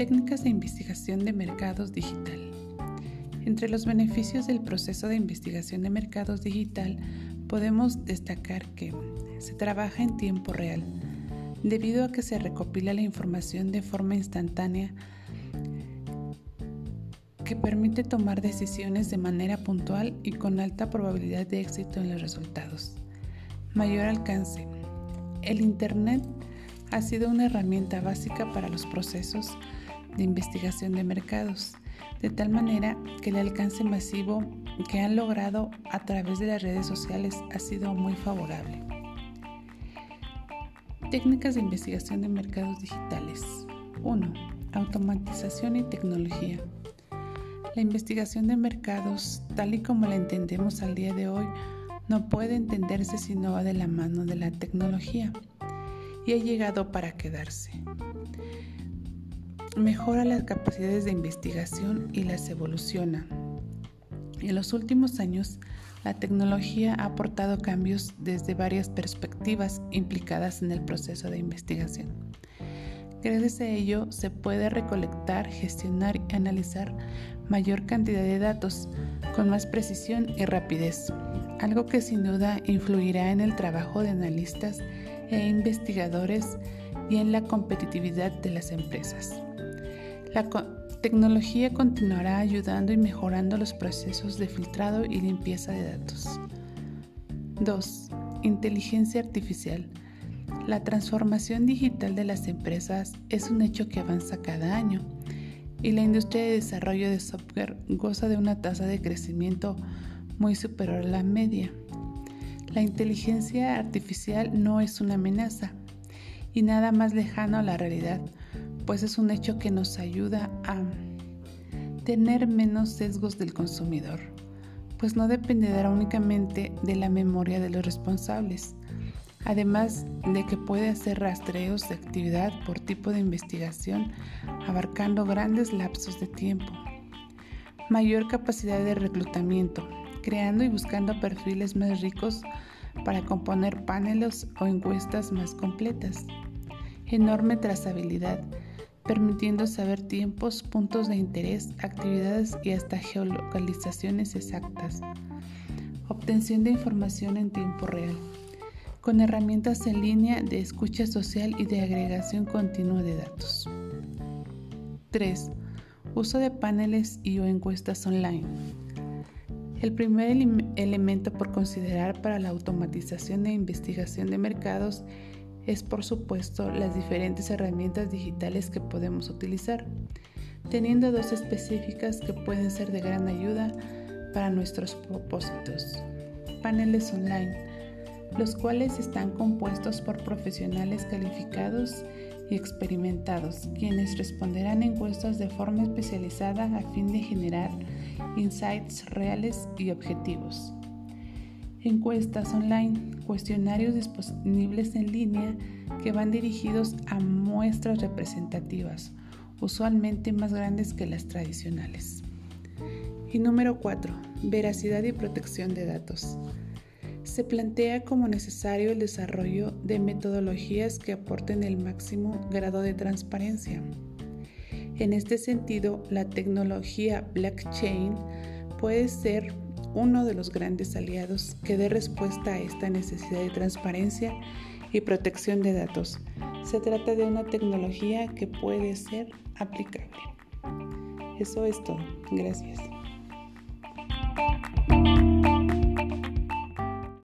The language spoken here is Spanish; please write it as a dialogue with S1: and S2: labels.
S1: Técnicas de investigación de mercados digital. Entre los beneficios del proceso de investigación de mercados digital podemos destacar que se trabaja en tiempo real, debido a que se recopila la información de forma instantánea que permite tomar decisiones de manera puntual y con alta probabilidad de éxito en los resultados. Mayor alcance. El Internet ha sido una herramienta básica para los procesos de investigación de mercados, de tal manera que el alcance masivo que han logrado a través de las redes sociales ha sido muy favorable. Técnicas de investigación de mercados digitales. 1. Automatización y tecnología. La investigación de mercados, tal y como la entendemos al día de hoy, no puede entenderse si no va de la mano de la tecnología y ha llegado para quedarse. Mejora las capacidades de investigación y las evoluciona. En los últimos años, la tecnología ha aportado cambios desde varias perspectivas implicadas en el proceso de investigación. Gracias a ello se puede recolectar, gestionar y analizar mayor cantidad de datos con más precisión y rapidez, algo que sin duda influirá en el trabajo de analistas e investigadores y en la competitividad de las empresas. La tecnología continuará ayudando y mejorando los procesos de filtrado y limpieza de datos. 2. Inteligencia artificial. La transformación digital de las empresas es un hecho que avanza cada año y la industria de desarrollo de software goza de una tasa de crecimiento muy superior a la media. La inteligencia artificial no es una amenaza y nada más lejano a la realidad, pues es un hecho que nos ayuda a tener menos sesgos del consumidor, pues no dependerá únicamente de la memoria de los responsables, además de que puede hacer rastreos de actividad por tipo de investigación abarcando grandes lapsos de tiempo. Mayor capacidad de reclutamiento, creando y buscando perfiles más ricos para componer paneles o encuestas más completas. Enorme trazabilidad, permitiendo saber tiempos, puntos de interés, actividades y hasta geolocalizaciones exactas. Obtención de información en tiempo real con herramientas en línea de escucha social y de agregación continua de datos. 3. Uso de paneles y o encuestas online. El primer elemento por considerar para la automatización e investigación de mercados es por supuesto las diferentes herramientas digitales que podemos utilizar, teniendo dos específicas que pueden ser de gran ayuda para nuestros propósitos. Paneles online los cuales están compuestos por profesionales calificados y experimentados, quienes responderán encuestas de forma especializada a fin de generar insights reales y objetivos. Encuestas online, cuestionarios disponibles en línea que van dirigidos a muestras representativas, usualmente más grandes que las tradicionales. Y número 4. Veracidad y protección de datos se plantea como necesario el desarrollo de metodologías que aporten el máximo grado de transparencia. En este sentido, la tecnología blockchain puede ser uno de los grandes aliados que dé respuesta a esta necesidad de transparencia y protección de datos. Se trata de una tecnología que puede ser aplicable. Eso es todo. Gracias.